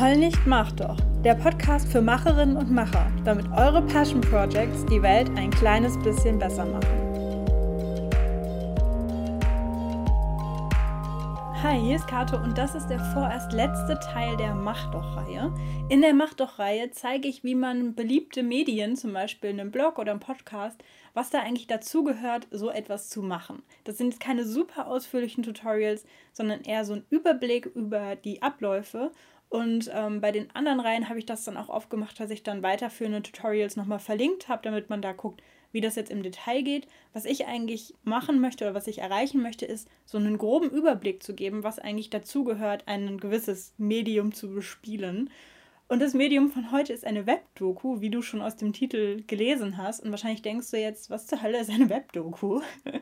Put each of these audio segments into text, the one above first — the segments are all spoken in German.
Heul nicht, mach doch. Der Podcast für Macherinnen und Macher, damit eure Passion Projects die Welt ein kleines bisschen besser machen. Hi, hier ist Kato und das ist der vorerst letzte Teil der Mach doch-Reihe. In der Mach doch-Reihe zeige ich, wie man beliebte Medien, zum Beispiel einen Blog oder einen Podcast, was da eigentlich dazugehört, so etwas zu machen. Das sind jetzt keine super ausführlichen Tutorials, sondern eher so ein Überblick über die Abläufe und ähm, bei den anderen Reihen habe ich das dann auch oft gemacht, dass ich dann weiterführende Tutorials nochmal verlinkt habe, damit man da guckt, wie das jetzt im Detail geht. Was ich eigentlich machen möchte oder was ich erreichen möchte, ist so einen groben Überblick zu geben, was eigentlich dazugehört, ein gewisses Medium zu bespielen. Und das Medium von heute ist eine Webdoku, wie du schon aus dem Titel gelesen hast. Und wahrscheinlich denkst du jetzt, was zur Hölle ist eine Webdoku?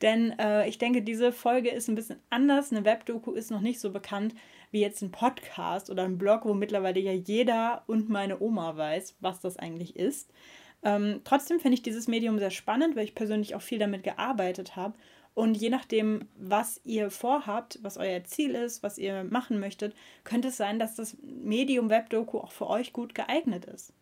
Denn äh, ich denke, diese Folge ist ein bisschen anders. Eine Webdoku ist noch nicht so bekannt wie jetzt ein Podcast oder ein Blog, wo mittlerweile ja jeder und meine Oma weiß, was das eigentlich ist. Ähm, trotzdem finde ich dieses Medium sehr spannend, weil ich persönlich auch viel damit gearbeitet habe. Und je nachdem, was ihr vorhabt, was euer Ziel ist, was ihr machen möchtet, könnte es sein, dass das Medium Webdoku auch für euch gut geeignet ist.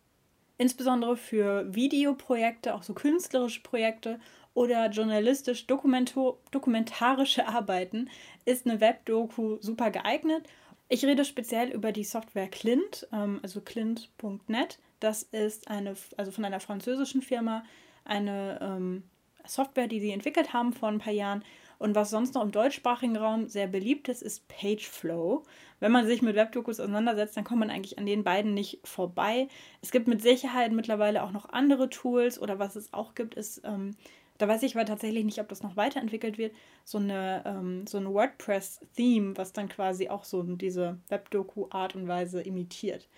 Insbesondere für Videoprojekte, auch so künstlerische Projekte oder journalistisch dokumentarische Arbeiten ist eine Webdoku super geeignet. Ich rede speziell über die Software Clint, ähm, also clint.net. Das ist eine, also von einer französischen Firma, eine ähm, Software, die sie entwickelt haben vor ein paar Jahren. Und was sonst noch im deutschsprachigen Raum sehr beliebt ist, ist Pageflow. Wenn man sich mit Webdokus auseinandersetzt, dann kommt man eigentlich an den beiden nicht vorbei. Es gibt mit Sicherheit mittlerweile auch noch andere Tools oder was es auch gibt, ist, ähm, da weiß ich aber tatsächlich nicht, ob das noch weiterentwickelt wird, so eine, ähm, so ein WordPress-Theme, was dann quasi auch so diese Webdoku-Art und Weise imitiert.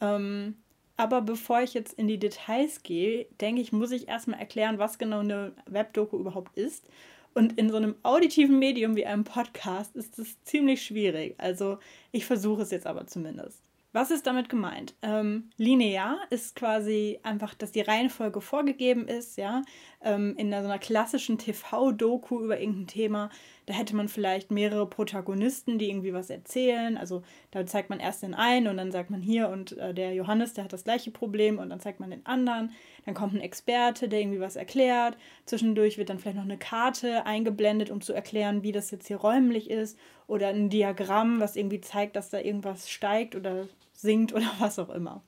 Ähm, aber bevor ich jetzt in die Details gehe, denke ich, muss ich erstmal erklären, was genau eine Webdoku überhaupt ist. Und in so einem auditiven Medium wie einem Podcast ist es ziemlich schwierig. Also ich versuche es jetzt aber zumindest. Was ist damit gemeint? Ähm, linear ist quasi einfach, dass die Reihenfolge vorgegeben ist, ja. Ähm, in so einer klassischen TV-Doku über irgendein Thema, da hätte man vielleicht mehrere Protagonisten, die irgendwie was erzählen. Also da zeigt man erst den einen und dann sagt man hier und äh, der Johannes, der hat das gleiche Problem und dann zeigt man den anderen. Dann kommt ein Experte, der irgendwie was erklärt. Zwischendurch wird dann vielleicht noch eine Karte eingeblendet, um zu erklären, wie das jetzt hier räumlich ist. Oder ein Diagramm, was irgendwie zeigt, dass da irgendwas steigt oder singt oder was auch immer.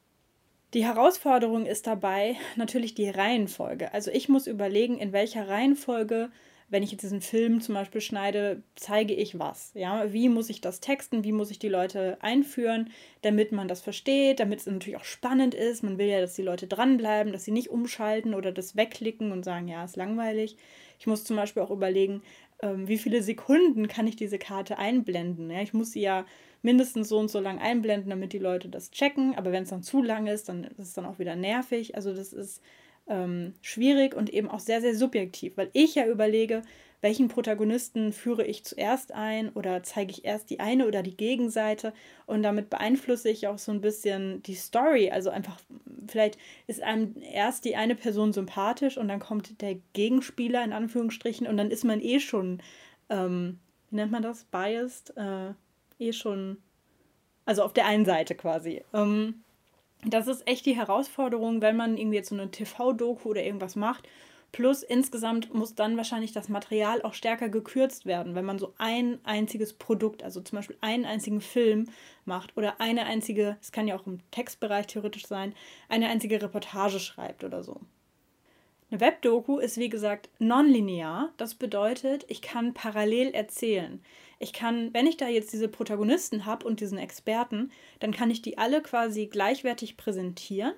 Die Herausforderung ist dabei natürlich die Reihenfolge. Also ich muss überlegen, in welcher Reihenfolge, wenn ich jetzt diesen Film zum Beispiel schneide, zeige ich was. Ja, wie muss ich das texten? Wie muss ich die Leute einführen, damit man das versteht, damit es natürlich auch spannend ist. Man will ja, dass die Leute dranbleiben, dass sie nicht umschalten oder das wegklicken und sagen, ja, ist langweilig. Ich muss zum Beispiel auch überlegen, ähm, wie viele Sekunden kann ich diese Karte einblenden. Ja, ich muss sie ja mindestens so und so lang einblenden, damit die Leute das checken. Aber wenn es dann zu lang ist, dann ist es dann auch wieder nervig. Also das ist ähm, schwierig und eben auch sehr, sehr subjektiv, weil ich ja überlege, welchen Protagonisten führe ich zuerst ein oder zeige ich erst die eine oder die Gegenseite und damit beeinflusse ich auch so ein bisschen die Story. Also einfach, vielleicht ist einem erst die eine Person sympathisch und dann kommt der Gegenspieler in Anführungsstrichen und dann ist man eh schon, ähm, wie nennt man das, biased, äh, eh schon, also auf der einen Seite quasi. Ähm, das ist echt die Herausforderung, wenn man irgendwie jetzt so eine TV-Doku oder irgendwas macht. Plus insgesamt muss dann wahrscheinlich das Material auch stärker gekürzt werden, wenn man so ein einziges Produkt, also zum Beispiel einen einzigen Film macht oder eine einzige, es kann ja auch im Textbereich theoretisch sein, eine einzige Reportage schreibt oder so. Eine Webdoku ist wie gesagt nonlinear. Das bedeutet, ich kann parallel erzählen. Ich kann, wenn ich da jetzt diese Protagonisten habe und diesen Experten, dann kann ich die alle quasi gleichwertig präsentieren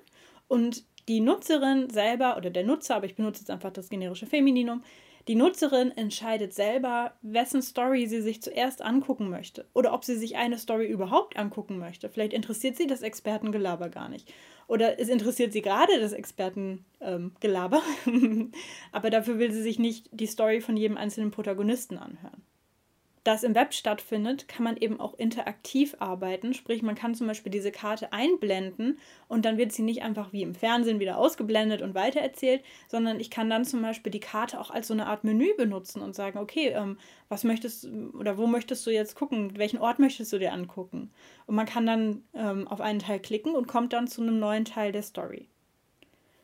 und die Nutzerin selber oder der Nutzer, aber ich benutze jetzt einfach das generische Femininum, die Nutzerin entscheidet selber, wessen Story sie sich zuerst angucken möchte oder ob sie sich eine Story überhaupt angucken möchte. Vielleicht interessiert sie das Expertengelaber gar nicht. Oder es interessiert sie gerade das Expertengelaber, ähm, aber dafür will sie sich nicht die Story von jedem einzelnen Protagonisten anhören. Das im Web stattfindet, kann man eben auch interaktiv arbeiten. Sprich, man kann zum Beispiel diese Karte einblenden und dann wird sie nicht einfach wie im Fernsehen wieder ausgeblendet und weitererzählt, sondern ich kann dann zum Beispiel die Karte auch als so eine Art Menü benutzen und sagen, okay, ähm, was möchtest oder wo möchtest du jetzt gucken, welchen Ort möchtest du dir angucken? Und man kann dann ähm, auf einen Teil klicken und kommt dann zu einem neuen Teil der Story.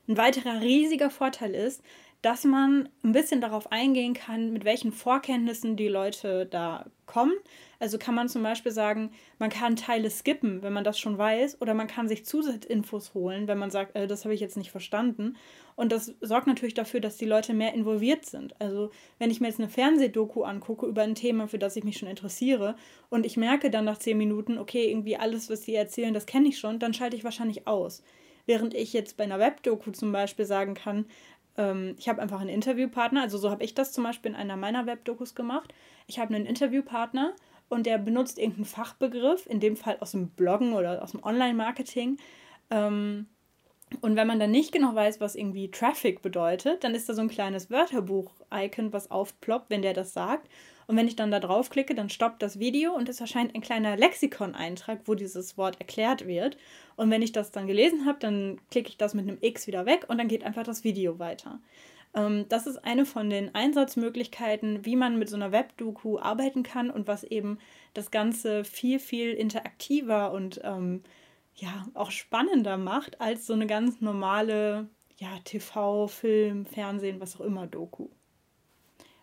Ein weiterer riesiger Vorteil ist, dass man ein bisschen darauf eingehen kann, mit welchen Vorkenntnissen die Leute da kommen. Also kann man zum Beispiel sagen, man kann Teile skippen, wenn man das schon weiß, oder man kann sich Zusatzinfos holen, wenn man sagt, äh, das habe ich jetzt nicht verstanden. Und das sorgt natürlich dafür, dass die Leute mehr involviert sind. Also wenn ich mir jetzt eine Fernsehdoku angucke über ein Thema, für das ich mich schon interessiere, und ich merke dann nach zehn Minuten, okay, irgendwie alles, was sie erzählen, das kenne ich schon, dann schalte ich wahrscheinlich aus. Während ich jetzt bei einer Webdoku zum Beispiel sagen kann, ähm, ich habe einfach einen Interviewpartner, also so habe ich das zum Beispiel in einer meiner Webdokus gemacht. Ich habe einen Interviewpartner und der benutzt irgendeinen Fachbegriff, in dem Fall aus dem Bloggen oder aus dem Online-Marketing. Ähm, und wenn man dann nicht genau weiß, was irgendwie Traffic bedeutet, dann ist da so ein kleines Wörterbuch-Icon, was aufploppt, wenn der das sagt. Und wenn ich dann da draufklicke, dann stoppt das Video und es erscheint ein kleiner Lexikon-Eintrag, wo dieses Wort erklärt wird. Und wenn ich das dann gelesen habe, dann klicke ich das mit einem X wieder weg und dann geht einfach das Video weiter. Ähm, das ist eine von den Einsatzmöglichkeiten, wie man mit so einer Webdoku arbeiten kann und was eben das Ganze viel, viel interaktiver und ähm, ja auch spannender macht als so eine ganz normale ja, TV, Film, Fernsehen, was auch immer Doku.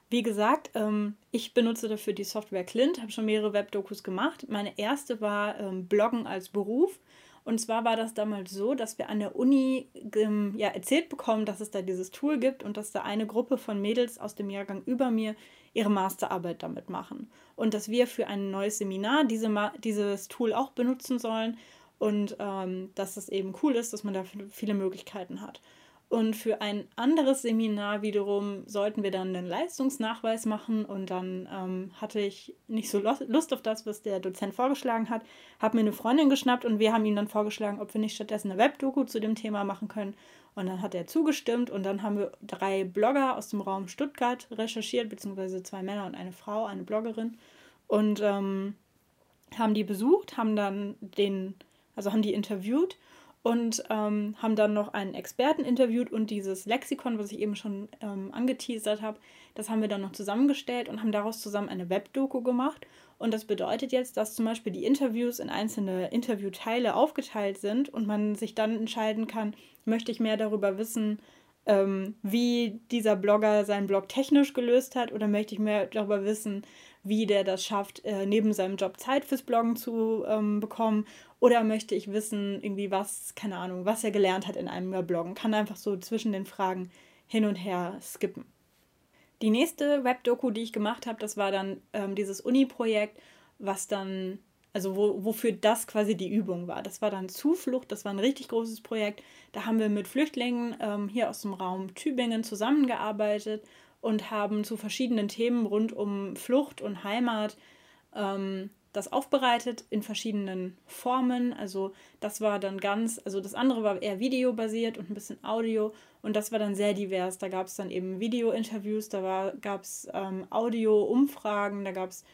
Wie gesagt, ähm, ich benutze dafür die Software Clint, habe schon mehrere Webdokus gemacht. Meine erste war ähm, Bloggen als Beruf. Und zwar war das damals so, dass wir an der Uni ähm, ja, erzählt bekommen, dass es da dieses Tool gibt und dass da eine Gruppe von Mädels aus dem Jahrgang über mir ihre Masterarbeit damit machen. Und dass wir für ein neues Seminar diese dieses Tool auch benutzen sollen und ähm, dass es eben cool ist, dass man da viele Möglichkeiten hat. Und für ein anderes Seminar wiederum sollten wir dann einen Leistungsnachweis machen und dann ähm, hatte ich nicht so Lust auf das, was der Dozent vorgeschlagen hat, habe mir eine Freundin geschnappt und wir haben ihm dann vorgeschlagen, ob wir nicht stattdessen eine Webdoku zu dem Thema machen können. Und dann hat er zugestimmt und dann haben wir drei Blogger aus dem Raum Stuttgart recherchiert, beziehungsweise zwei Männer und eine Frau, eine Bloggerin und ähm, haben die besucht, haben dann den, also haben die interviewt und ähm, haben dann noch einen Experten interviewt und dieses Lexikon, was ich eben schon ähm, angeteasert habe, das haben wir dann noch zusammengestellt und haben daraus zusammen eine Webdoku gemacht. Und das bedeutet jetzt, dass zum Beispiel die Interviews in einzelne Interviewteile aufgeteilt sind und man sich dann entscheiden kann, möchte ich mehr darüber wissen, ähm, wie dieser Blogger seinen Blog technisch gelöst hat oder möchte ich mehr darüber wissen, wie der das schafft, äh, neben seinem Job Zeit fürs Bloggen zu ähm, bekommen oder möchte ich wissen, irgendwie was, keine Ahnung, was er gelernt hat in einem Jahr Bloggen? Kann einfach so zwischen den Fragen hin und her skippen. Die nächste Webdoku, die ich gemacht habe, das war dann ähm, dieses Uni-Projekt, was dann, also wo, wofür das quasi die Übung war. Das war dann Zuflucht, das war ein richtig großes Projekt. Da haben wir mit Flüchtlingen ähm, hier aus dem Raum Tübingen zusammengearbeitet und haben zu verschiedenen Themen rund um Flucht und Heimat ähm, das aufbereitet in verschiedenen Formen. Also das war dann ganz, also das andere war eher videobasiert und ein bisschen Audio und das war dann sehr divers. Da gab es dann eben Video-Interviews, da gab es ähm, Audio-Umfragen, da gab es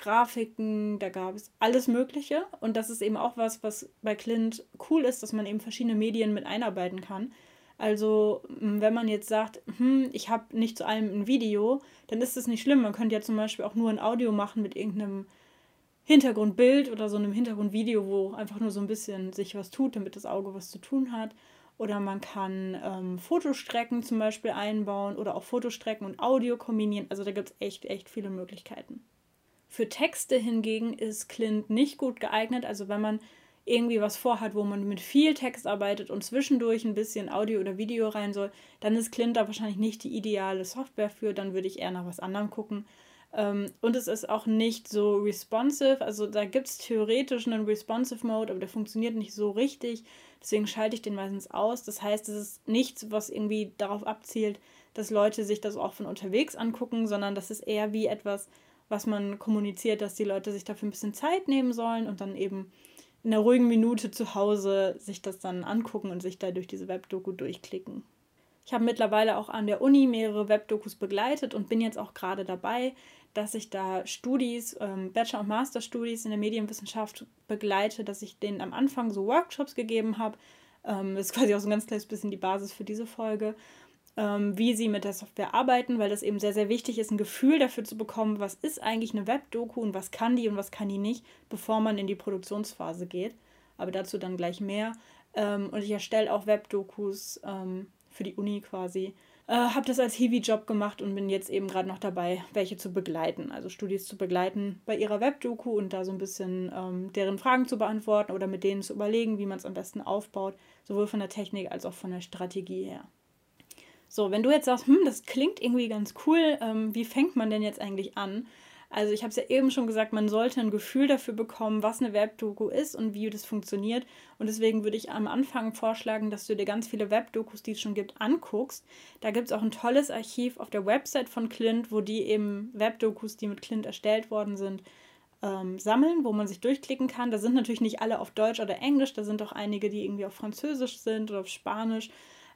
Grafiken, da gab es alles Mögliche. Und das ist eben auch was, was bei Clint cool ist, dass man eben verschiedene Medien mit einarbeiten kann. Also, wenn man jetzt sagt, hm, ich habe nicht zu allem ein Video, dann ist das nicht schlimm. Man könnte ja zum Beispiel auch nur ein Audio machen mit irgendeinem Hintergrundbild oder so einem Hintergrundvideo, wo einfach nur so ein bisschen sich was tut, damit das Auge was zu tun hat. Oder man kann ähm, Fotostrecken zum Beispiel einbauen oder auch Fotostrecken und Audio kombinieren. Also da gibt es echt, echt viele Möglichkeiten. Für Texte hingegen ist Clint nicht gut geeignet. Also wenn man irgendwie was vorhat, wo man mit viel Text arbeitet und zwischendurch ein bisschen Audio oder Video rein soll, dann ist Clint da wahrscheinlich nicht die ideale Software für. Dann würde ich eher nach was anderem gucken. Ähm, und es ist auch nicht so responsive. Also da gibt es theoretisch einen responsive Mode, aber der funktioniert nicht so richtig. Deswegen schalte ich den meistens aus. Das heißt, es ist nichts, was irgendwie darauf abzielt, dass Leute sich das auch von unterwegs angucken, sondern das ist eher wie etwas, was man kommuniziert, dass die Leute sich dafür ein bisschen Zeit nehmen sollen und dann eben in einer ruhigen Minute zu Hause sich das dann angucken und sich da durch diese Webdoku durchklicken. Ich habe mittlerweile auch an der Uni mehrere Webdokus begleitet und bin jetzt auch gerade dabei, dass ich da Studis, ähm, Bachelor- und Masterstudies in der Medienwissenschaft begleite, dass ich denen am Anfang so Workshops gegeben habe. Ähm, das ist quasi auch so ein ganz kleines bisschen die Basis für diese Folge, wie sie mit der Software arbeiten, weil das eben sehr, sehr wichtig ist, ein Gefühl dafür zu bekommen, was ist eigentlich eine Webdoku und was kann die und was kann die nicht, bevor man in die Produktionsphase geht. Aber dazu dann gleich mehr. Ähm, und ich erstelle auch Webdokus ähm, für die Uni quasi äh, habe das als Hiwi-Job gemacht und bin jetzt eben gerade noch dabei, welche zu begleiten, also Studis zu begleiten bei ihrer Webdoku und da so ein bisschen ähm, deren Fragen zu beantworten oder mit denen zu überlegen, wie man es am besten aufbaut, sowohl von der Technik als auch von der Strategie her. So, wenn du jetzt sagst, hm, das klingt irgendwie ganz cool, ähm, wie fängt man denn jetzt eigentlich an? Also ich habe es ja eben schon gesagt, man sollte ein Gefühl dafür bekommen, was eine Webdoku ist und wie das funktioniert. Und deswegen würde ich am Anfang vorschlagen, dass du dir ganz viele Webdokus, die es schon gibt, anguckst. Da gibt es auch ein tolles Archiv auf der Website von Clint, wo die eben Webdokus, die mit Clint erstellt worden sind, ähm, sammeln, wo man sich durchklicken kann. Da sind natürlich nicht alle auf Deutsch oder Englisch, da sind auch einige, die irgendwie auf Französisch sind oder auf Spanisch.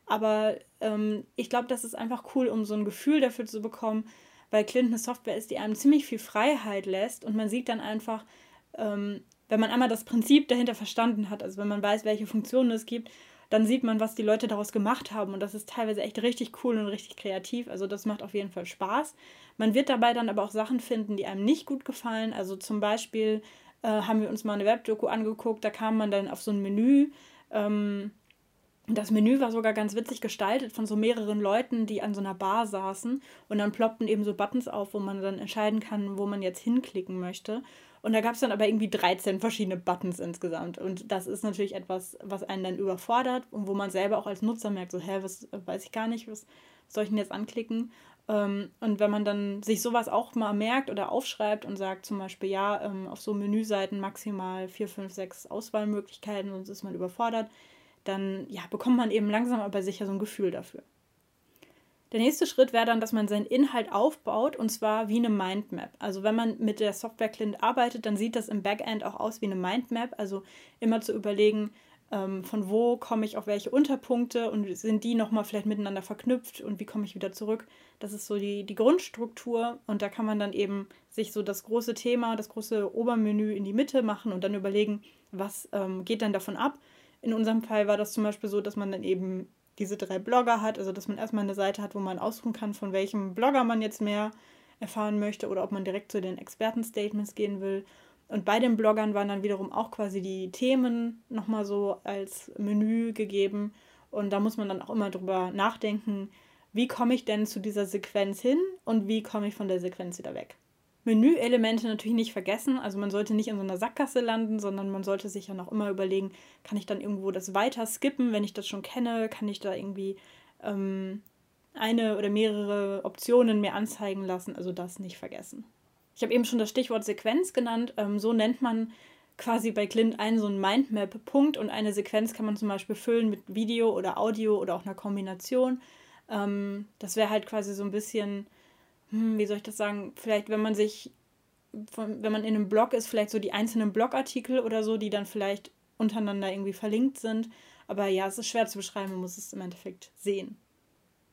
Aber ähm, ich glaube, das ist einfach cool, um so ein Gefühl dafür zu bekommen, weil Clint eine Software ist, die einem ziemlich viel Freiheit lässt und man sieht dann einfach, ähm, wenn man einmal das Prinzip dahinter verstanden hat, also wenn man weiß, welche Funktionen es gibt, dann sieht man, was die Leute daraus gemacht haben und das ist teilweise echt richtig cool und richtig kreativ. Also das macht auf jeden Fall Spaß. Man wird dabei dann aber auch Sachen finden, die einem nicht gut gefallen. Also zum Beispiel äh, haben wir uns mal eine Webdoku angeguckt, da kam man dann auf so ein Menü. Ähm, das Menü war sogar ganz witzig gestaltet von so mehreren Leuten, die an so einer Bar saßen. Und dann ploppten eben so Buttons auf, wo man dann entscheiden kann, wo man jetzt hinklicken möchte. Und da gab es dann aber irgendwie 13 verschiedene Buttons insgesamt. Und das ist natürlich etwas, was einen dann überfordert und wo man selber auch als Nutzer merkt, so, hä, was weiß ich gar nicht, was soll ich denn jetzt anklicken? Ähm, und wenn man dann sich sowas auch mal merkt oder aufschreibt und sagt zum Beispiel, ja, ähm, auf so Menüseiten maximal 4, 5, 6 Auswahlmöglichkeiten, sonst ist man überfordert, dann ja, bekommt man eben langsam aber sicher so ein Gefühl dafür. Der nächste Schritt wäre dann, dass man seinen Inhalt aufbaut und zwar wie eine Mindmap. Also wenn man mit der Software Clint arbeitet, dann sieht das im Backend auch aus wie eine Mindmap. Also immer zu überlegen, ähm, von wo komme ich auf welche Unterpunkte und sind die nochmal vielleicht miteinander verknüpft und wie komme ich wieder zurück. Das ist so die, die Grundstruktur und da kann man dann eben sich so das große Thema, das große Obermenü in die Mitte machen und dann überlegen, was ähm, geht dann davon ab in unserem Fall war das zum Beispiel so, dass man dann eben diese drei Blogger hat, also dass man erstmal eine Seite hat, wo man aussuchen kann, von welchem Blogger man jetzt mehr erfahren möchte oder ob man direkt zu den Expertenstatements gehen will. Und bei den Bloggern waren dann wiederum auch quasi die Themen nochmal so als Menü gegeben. Und da muss man dann auch immer drüber nachdenken, wie komme ich denn zu dieser Sequenz hin und wie komme ich von der Sequenz wieder weg. Menüelemente natürlich nicht vergessen. Also man sollte nicht in so einer Sackgasse landen, sondern man sollte sich ja noch immer überlegen, kann ich dann irgendwo das weiter skippen, wenn ich das schon kenne? Kann ich da irgendwie ähm, eine oder mehrere Optionen mir anzeigen lassen? Also das nicht vergessen. Ich habe eben schon das Stichwort Sequenz genannt. Ähm, so nennt man quasi bei Clint einen so einen Mindmap-Punkt und eine Sequenz kann man zum Beispiel füllen mit Video oder Audio oder auch einer Kombination. Ähm, das wäre halt quasi so ein bisschen hm, wie soll ich das sagen, vielleicht wenn man sich, von, wenn man in einem Blog ist, vielleicht so die einzelnen Blogartikel oder so, die dann vielleicht untereinander irgendwie verlinkt sind. Aber ja, es ist schwer zu beschreiben, man muss es im Endeffekt sehen.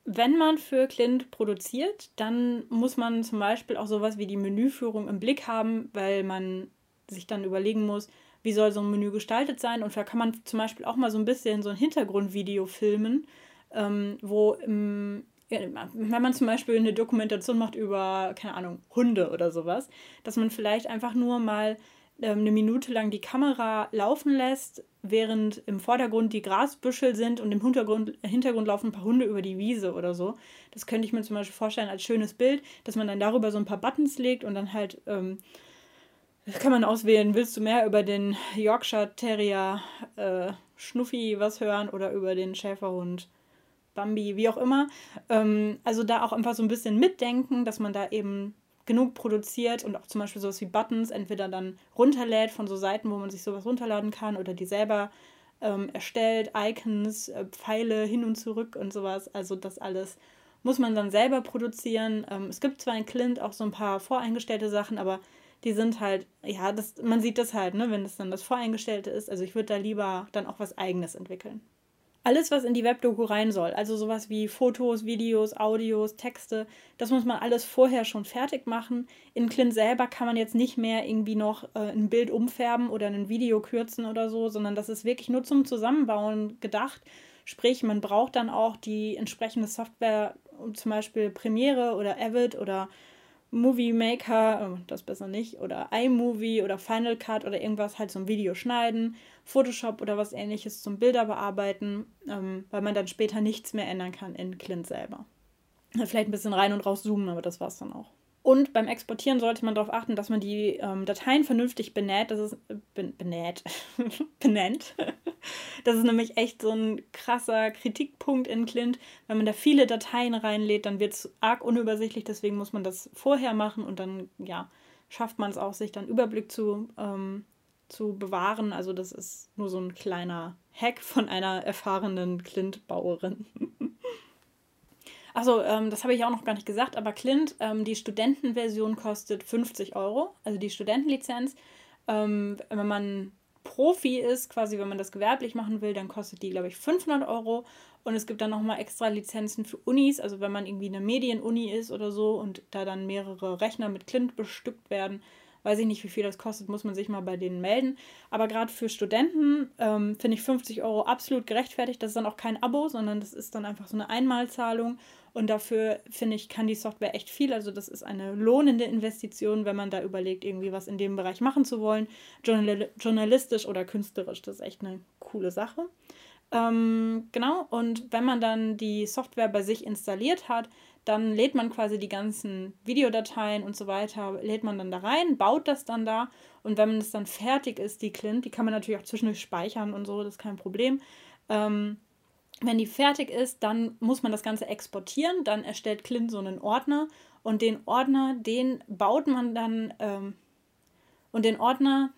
Wenn man für Clint produziert, dann muss man zum Beispiel auch sowas wie die Menüführung im Blick haben, weil man sich dann überlegen muss, wie soll so ein Menü gestaltet sein. Und da kann man zum Beispiel auch mal so ein bisschen so ein Hintergrundvideo filmen, ähm, wo im, wenn man zum Beispiel eine Dokumentation macht über, keine Ahnung, Hunde oder sowas, dass man vielleicht einfach nur mal ähm, eine Minute lang die Kamera laufen lässt, während im Vordergrund die Grasbüschel sind und im Hintergrund, Hintergrund laufen ein paar Hunde über die Wiese oder so. Das könnte ich mir zum Beispiel vorstellen als schönes Bild, dass man dann darüber so ein paar Buttons legt und dann halt, ähm, kann man auswählen, willst du mehr über den Yorkshire Terrier äh, Schnuffi was hören oder über den Schäferhund Bambi, wie auch immer. Ähm, also da auch einfach so ein bisschen mitdenken, dass man da eben genug produziert und auch zum Beispiel sowas wie Buttons entweder dann runterlädt von so Seiten, wo man sich sowas runterladen kann oder die selber ähm, erstellt, Icons, äh, Pfeile hin und zurück und sowas. Also das alles muss man dann selber produzieren. Ähm, es gibt zwar in Clint auch so ein paar voreingestellte Sachen, aber die sind halt, ja, das, man sieht das halt, ne, wenn das dann das Voreingestellte ist. Also ich würde da lieber dann auch was eigenes entwickeln. Alles, was in die Webdoku rein soll, also sowas wie Fotos, Videos, Audios, Texte, das muss man alles vorher schon fertig machen. In Clint selber kann man jetzt nicht mehr irgendwie noch äh, ein Bild umfärben oder ein Video kürzen oder so, sondern das ist wirklich nur zum Zusammenbauen gedacht. Sprich, man braucht dann auch die entsprechende Software, zum Beispiel Premiere oder Avid oder Movie Maker, oh, das besser nicht, oder iMovie oder Final Cut oder irgendwas halt zum Video schneiden, Photoshop oder was ähnliches zum Bilder bearbeiten, ähm, weil man dann später nichts mehr ändern kann in Clint selber. Vielleicht ein bisschen rein und raus zoomen, aber das war's dann auch. Und beim Exportieren sollte man darauf achten, dass man die ähm, Dateien vernünftig benäht. Das ist äh, ben, benäht, benennt. Das ist nämlich echt so ein krasser Kritikpunkt in Clint. Wenn man da viele Dateien reinlädt, dann wird es arg unübersichtlich. Deswegen muss man das vorher machen und dann ja schafft man es auch, sich dann Überblick zu, ähm, zu bewahren. Also das ist nur so ein kleiner Hack von einer erfahrenen Clint-Bauerin. Achso, ähm, das habe ich auch noch gar nicht gesagt, aber Clint, ähm, die Studentenversion kostet 50 Euro, also die Studentenlizenz. Ähm, wenn man Profi ist, quasi wenn man das gewerblich machen will, dann kostet die, glaube ich, 500 Euro. Und es gibt dann nochmal extra Lizenzen für Unis, also wenn man irgendwie eine Medienuni ist oder so und da dann mehrere Rechner mit Clint bestückt werden, weiß ich nicht, wie viel das kostet, muss man sich mal bei denen melden. Aber gerade für Studenten ähm, finde ich 50 Euro absolut gerechtfertigt. Das ist dann auch kein Abo, sondern das ist dann einfach so eine Einmalzahlung. Und dafür, finde ich, kann die Software echt viel. Also das ist eine lohnende Investition, wenn man da überlegt, irgendwie was in dem Bereich machen zu wollen. Journal journalistisch oder künstlerisch. Das ist echt eine coole Sache. Ähm, genau, und wenn man dann die Software bei sich installiert hat, dann lädt man quasi die ganzen Videodateien und so weiter, lädt man dann da rein, baut das dann da und wenn es dann fertig ist, die Clint, die kann man natürlich auch zwischendurch speichern und so, das ist kein Problem. Ähm, wenn die fertig ist, dann muss man das Ganze exportieren. Dann erstellt Clint so einen Ordner und den Ordner, den baut man dann ähm, und den Ordner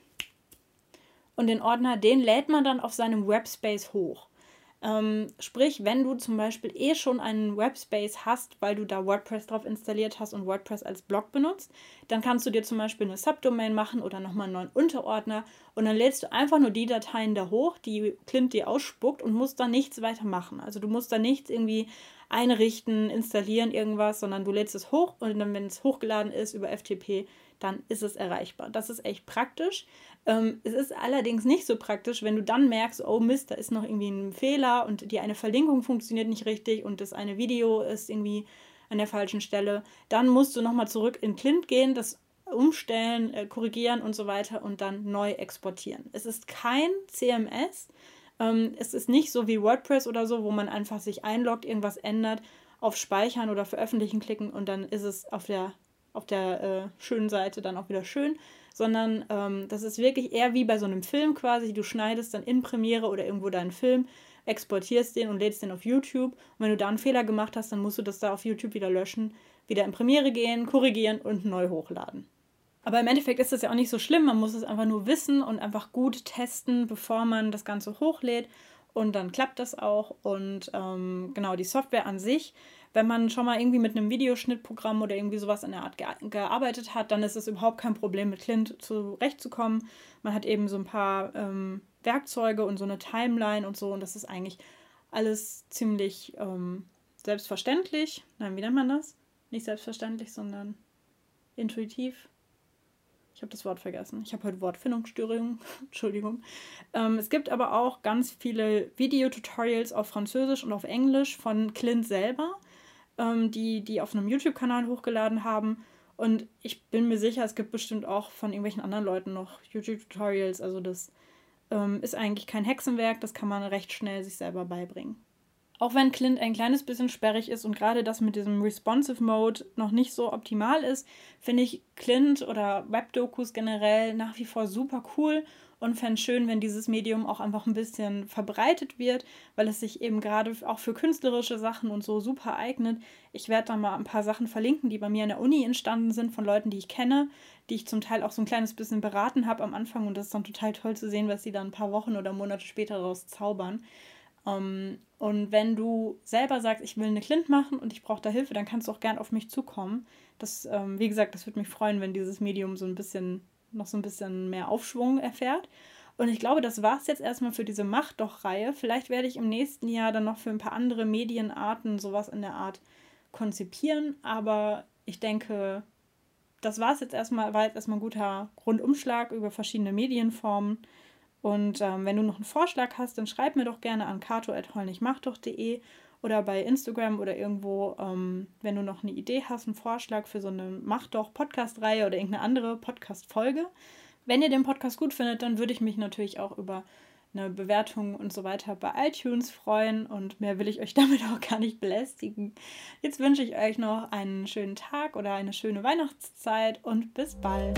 und den Ordner, den lädt man dann auf seinem Webspace hoch. Ähm, sprich, wenn du zum Beispiel eh schon einen Webspace hast, weil du da WordPress drauf installiert hast und WordPress als Blog benutzt, dann kannst du dir zum Beispiel eine Subdomain machen oder nochmal einen neuen Unterordner und dann lädst du einfach nur die Dateien da hoch, die Clint dir ausspuckt und musst da nichts weiter machen. Also du musst da nichts irgendwie einrichten, installieren, irgendwas, sondern du lädst es hoch und dann, wenn es hochgeladen ist über FTP, dann ist es erreichbar. Das ist echt praktisch. Ähm, es ist allerdings nicht so praktisch, wenn du dann merkst, oh Mist, da ist noch irgendwie ein Fehler und die eine Verlinkung funktioniert nicht richtig und das eine Video ist irgendwie an der falschen Stelle. Dann musst du nochmal zurück in Clint gehen, das umstellen, äh, korrigieren und so weiter und dann neu exportieren. Es ist kein CMS. Ähm, es ist nicht so wie WordPress oder so, wo man einfach sich einloggt, irgendwas ändert, auf Speichern oder Veröffentlichen klicken und dann ist es auf der, auf der äh, schönen Seite dann auch wieder schön, sondern ähm, das ist wirklich eher wie bei so einem Film quasi. Du schneidest dann in Premiere oder irgendwo deinen Film, exportierst den und lädst den auf YouTube. Und wenn du da einen Fehler gemacht hast, dann musst du das da auf YouTube wieder löschen, wieder in Premiere gehen, korrigieren und neu hochladen. Aber im Endeffekt ist das ja auch nicht so schlimm. Man muss es einfach nur wissen und einfach gut testen, bevor man das Ganze hochlädt. Und dann klappt das auch. Und ähm, genau, die Software an sich wenn man schon mal irgendwie mit einem Videoschnittprogramm oder irgendwie sowas in der Art gearbeitet hat, dann ist es überhaupt kein Problem, mit Clint zurechtzukommen. Man hat eben so ein paar ähm, Werkzeuge und so eine Timeline und so und das ist eigentlich alles ziemlich ähm, selbstverständlich. Nein, wie nennt man das? Nicht selbstverständlich, sondern intuitiv. Ich habe das Wort vergessen. Ich habe heute Wortfindungsstörungen. Entschuldigung. Ähm, es gibt aber auch ganz viele Videotutorials auf Französisch und auf Englisch von Clint selber ähm, die die auf einem YouTube-Kanal hochgeladen haben. Und ich bin mir sicher, es gibt bestimmt auch von irgendwelchen anderen Leuten noch YouTube-Tutorials. Also das ähm, ist eigentlich kein Hexenwerk, das kann man recht schnell sich selber beibringen. Auch wenn Clint ein kleines bisschen sperrig ist und gerade das mit diesem Responsive Mode noch nicht so optimal ist, finde ich Clint oder Webdokus generell nach wie vor super cool und fände schön, wenn dieses Medium auch einfach ein bisschen verbreitet wird, weil es sich eben gerade auch für künstlerische Sachen und so super eignet. Ich werde da mal ein paar Sachen verlinken, die bei mir in der Uni entstanden sind, von Leuten, die ich kenne, die ich zum Teil auch so ein kleines bisschen beraten habe am Anfang und das ist dann total toll zu sehen, was sie dann ein paar Wochen oder Monate später daraus zaubern. Um, ähm, und wenn du selber sagst, ich will eine Clint machen und ich brauche da Hilfe, dann kannst du auch gern auf mich zukommen. Das, ähm, wie gesagt, das würde mich freuen, wenn dieses Medium so ein bisschen noch so ein bisschen mehr Aufschwung erfährt. Und ich glaube, das war es jetzt erstmal für diese Mach doch-Reihe. Vielleicht werde ich im nächsten Jahr dann noch für ein paar andere Medienarten sowas in der Art konzipieren. Aber ich denke, das war es jetzt erstmal, war jetzt erstmal ein guter Grundumschlag über verschiedene Medienformen. Und ähm, wenn du noch einen Vorschlag hast, dann schreib mir doch gerne an kato.holnichmachdoch.de oder bei Instagram oder irgendwo, ähm, wenn du noch eine Idee hast, einen Vorschlag für so eine Mach doch Podcast-Reihe oder irgendeine andere Podcast-Folge. Wenn ihr den Podcast gut findet, dann würde ich mich natürlich auch über eine Bewertung und so weiter bei iTunes freuen und mehr will ich euch damit auch gar nicht belästigen. Jetzt wünsche ich euch noch einen schönen Tag oder eine schöne Weihnachtszeit und bis bald.